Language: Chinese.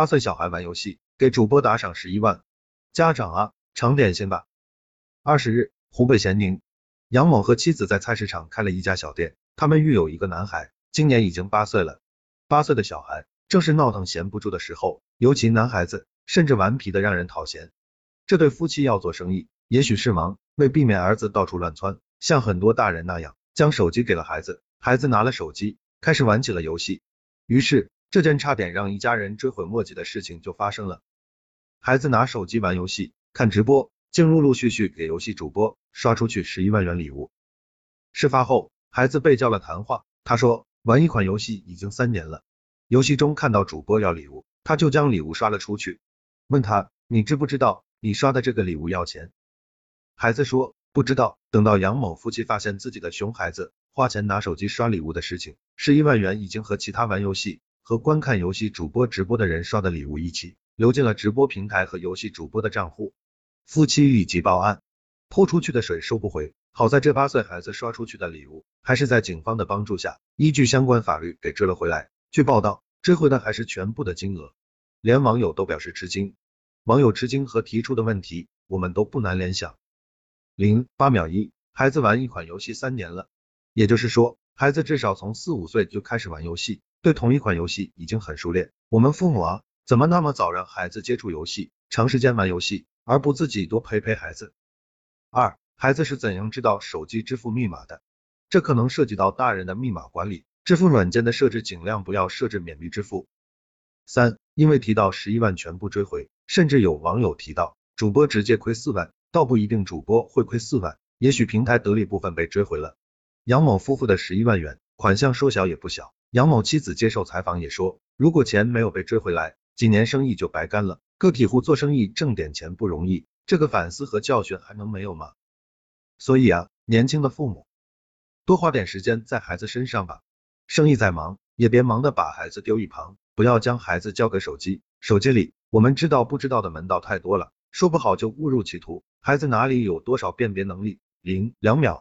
八岁小孩玩游戏，给主播打赏十一万，家长啊，尝点心吧。二十日，湖北咸宁，杨某和妻子在菜市场开了一家小店，他们育有一个男孩，今年已经八岁了。八岁的小孩正是闹腾闲不住的时候，尤其男孩子，甚至顽皮的让人讨嫌。这对夫妻要做生意，也许是忙，为避免儿子到处乱窜，像很多大人那样，将手机给了孩子，孩子拿了手机，开始玩起了游戏。于是，这件差点让一家人追悔莫及的事情就发生了。孩子拿手机玩游戏、看直播，竟陆陆续续给游戏主播刷出去十一万元礼物。事发后，孩子被叫了谈话，他说玩一款游戏已经三年了，游戏中看到主播要礼物，他就将礼物刷了出去。问他你知不知道你刷的这个礼物要钱？孩子说不知道。等到杨某夫妻发现自己的熊孩子花钱拿手机刷礼物的事情。十一万元已经和其他玩游戏和观看游戏主播直播的人刷的礼物一起流进了直播平台和游戏主播的账户，夫妻立即报案，泼出去的水收不回。好在这八岁孩子刷出去的礼物还是在警方的帮助下，依据相关法律给追了回来。据报道，追回的还是全部的金额，连网友都表示吃惊。网友吃惊和提出的问题，我们都不难联想。零八秒一，孩子玩一款游戏三年了，也就是说。孩子至少从四五岁就开始玩游戏，对同一款游戏已经很熟练。我们父母啊，怎么那么早让孩子接触游戏，长时间玩游戏，而不自己多陪陪孩子？二，孩子是怎样知道手机支付密码的？这可能涉及到大人的密码管理，支付软件的设置尽量不要设置免密支付。三，因为提到十一万全部追回，甚至有网友提到主播直接亏四万，倒不一定主播会亏四万，也许平台得利部分被追回了。杨某夫妇的十一万元款项说小也不小，杨某妻子接受采访也说，如果钱没有被追回来，几年生意就白干了。个体户做生意挣点钱不容易，这个反思和教训还能没有吗？所以啊，年轻的父母多花点时间在孩子身上吧，生意再忙也别忙的把孩子丢一旁，不要将孩子交给手机，手机里我们知道不知道的门道太多了，说不好就误入歧途，孩子哪里有多少辨别能力？零两秒。